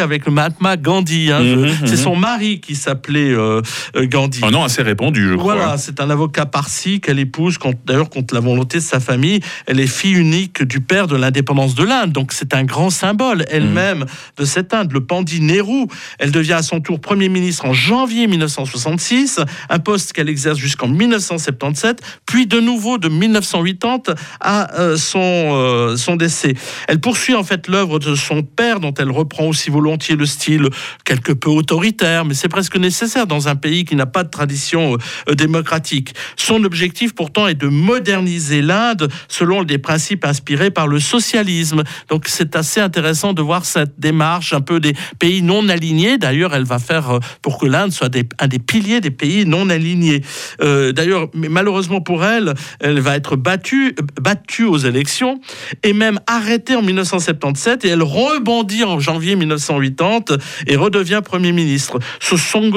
avec le Mahatma Gandhi. Hein. Mhm, C'est mhm. son mari qui s'appelait euh, euh, Gandhi. Un nom assez répandu, je crois. Voilà, c'est un avocat parsi qu'elle épouse, d'ailleurs contre la volonté de sa famille. Elle est fille unique du père de l'indépendance de l'Inde, donc c'est un grand symbole elle-même de cette Inde, le Pandit Nehru. Elle devient à son tour Premier ministre en janvier 1966, un poste qu'elle exerce jusqu'en 1977, puis de nouveau de 1980 à euh, son, euh, son décès. Elle poursuit en fait l'œuvre de son père, dont elle reprend aussi volontiers le style quelque peu autoritaire, mais c'est presque nécessaire dans un pays qui n'a pas de tradition euh, démocratique. Son objectif pourtant est de moderniser l'Inde selon des principes inspirés par le socialisme. Donc c'est assez intéressant de voir cette démarche un peu des pays non alignés. D'ailleurs, elle va faire euh, pour que l'Inde soit un des piliers des pays non alignés. Euh, D'ailleurs, malheureusement pour elle, elle va être battue, battue aux élections et même arrêtée en 1977 et elle rebondit en janvier 1980 et redevient Premier ministre. Ce son,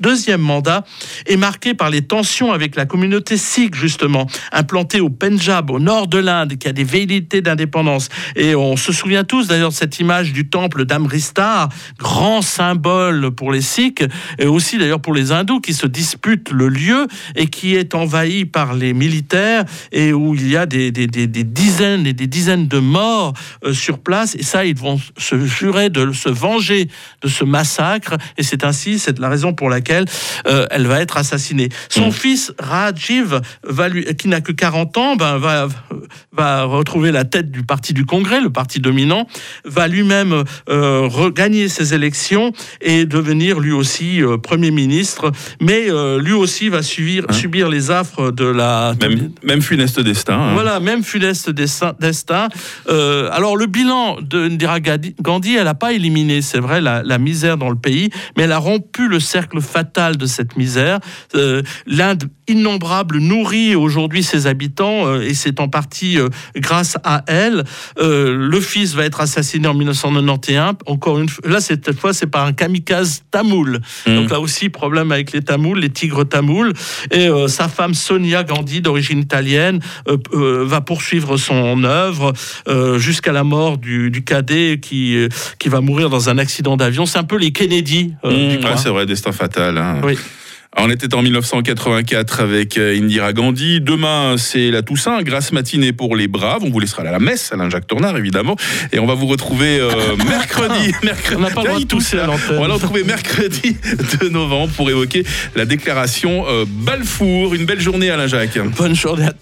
deuxième mandat est marqué par les tensions avec la communauté sikh, justement, implantée au Punjab, au nord de l'Inde, qui a des velléités d'indépendance. Et on se souvient tous d'ailleurs de cette image du temple d'Amristar, grand symbole pour les sikhs, et aussi d'ailleurs pour les hindous qui se disputent le lieu et qui est envahi par les militaires et où il y a des dizaines et des dizaines de morts euh, sur place. Et ça, ils vont se jurer de se venger de ce massacre. Et c'est ainsi, c'est la raison pour laquelle euh, elle va être assassinée. Son Mm. fils Rajiv, va lui, qui n'a que 40 ans, ben, va, va retrouver la tête du parti du Congrès, le parti dominant, va lui-même euh, regagner ses élections et devenir lui aussi euh, Premier ministre. Mais euh, lui aussi va subir, Hein? subir les affres de la... Même, même funeste destin. hein. Voilà, même funeste destin. destin. Alors, le bilan de Indira Gandhi- elle n'a pas éliminé, c'est vrai, la, la misère dans le pays, mais elle a rompu le cercle fatal de cette misère. L'Inde innombrable nourrit aujourd'hui ses habitants et c'est en partie euh, grâce à elle. Euh, le fils va être assassiné en 1991. Encore une fois, là, cette fois, c'est par un kamikaze tamoul. Mm. Donc là aussi, problème avec les Tamouls, les tigres tamouls. Et euh, sa femme Sonia Gandhi, d'origine italienne, va poursuivre son œuvre jusqu'à la mort du, du cadet qui, qui va mourir dans un accident d'avion. C'est un peu les Kennedy euh, Mmh, ouais, coin. c'est vrai, destin fatal. hein. Oui. On était en 1984 avec euh, Indira Gandhi. Demain, c'est la Toussaint, grasse matinée pour les braves. On vous laissera à la messe, Alain Jacques Tournard, évidemment. Et on va vous retrouver euh, mercredi. mercredi. On n'a pas le droit de Il tousse, tousser à là. l'antenne. On va le retrouver mercredi de novembre pour évoquer la déclaration euh, Balfour. Une belle journée, Alain Jacques. Bonne journée à tous.